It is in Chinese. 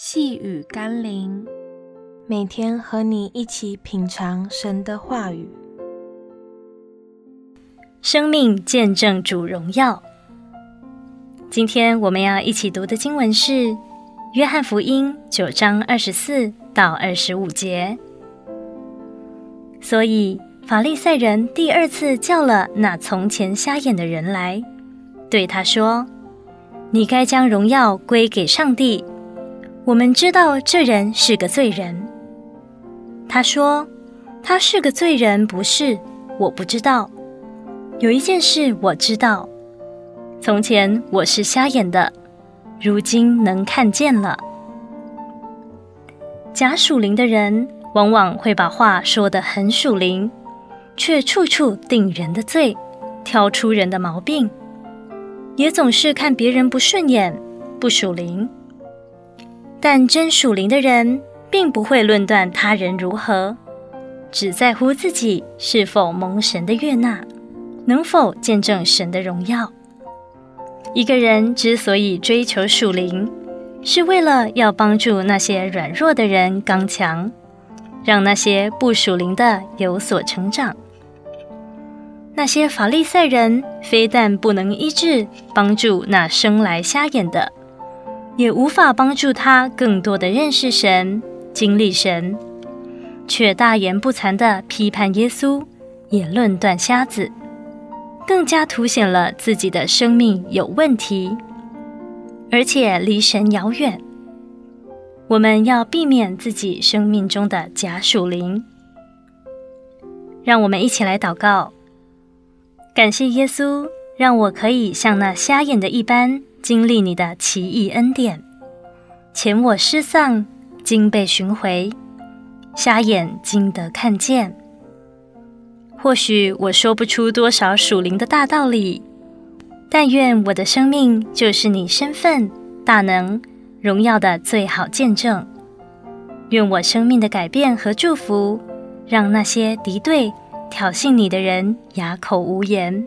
细雨甘霖，每天和你一起品尝神的话语，生命见证主荣耀。今天我们要一起读的经文是《约翰福音》九章二十四到二十五节。所以法利赛人第二次叫了那从前瞎眼的人来，对他说：“你该将荣耀归给上帝。”我们知道这人是个罪人。他说：“他是个罪人，不是？我不知道。有一件事我知道：从前我是瞎眼的，如今能看见了。”假属灵的人往往会把话说得很属灵，却处处定人的罪，挑出人的毛病，也总是看别人不顺眼，不属灵。但真属灵的人，并不会论断他人如何，只在乎自己是否蒙神的悦纳，能否见证神的荣耀。一个人之所以追求属灵，是为了要帮助那些软弱的人刚强，让那些不属灵的有所成长。那些法利赛人非但不能医治、帮助那生来瞎眼的。也无法帮助他更多的认识神、经历神，却大言不惭地批判耶稣，也论断瞎子，更加凸显了自己的生命有问题，而且离神遥远。我们要避免自己生命中的假属灵。让我们一起来祷告，感谢耶稣，让我可以像那瞎眼的一般。经历你的奇异恩典，前我失丧，今被寻回，瞎眼今得看见。或许我说不出多少属灵的大道理，但愿我的生命就是你身份、大能、荣耀的最好见证。愿我生命的改变和祝福，让那些敌对、挑衅你的人哑口无言。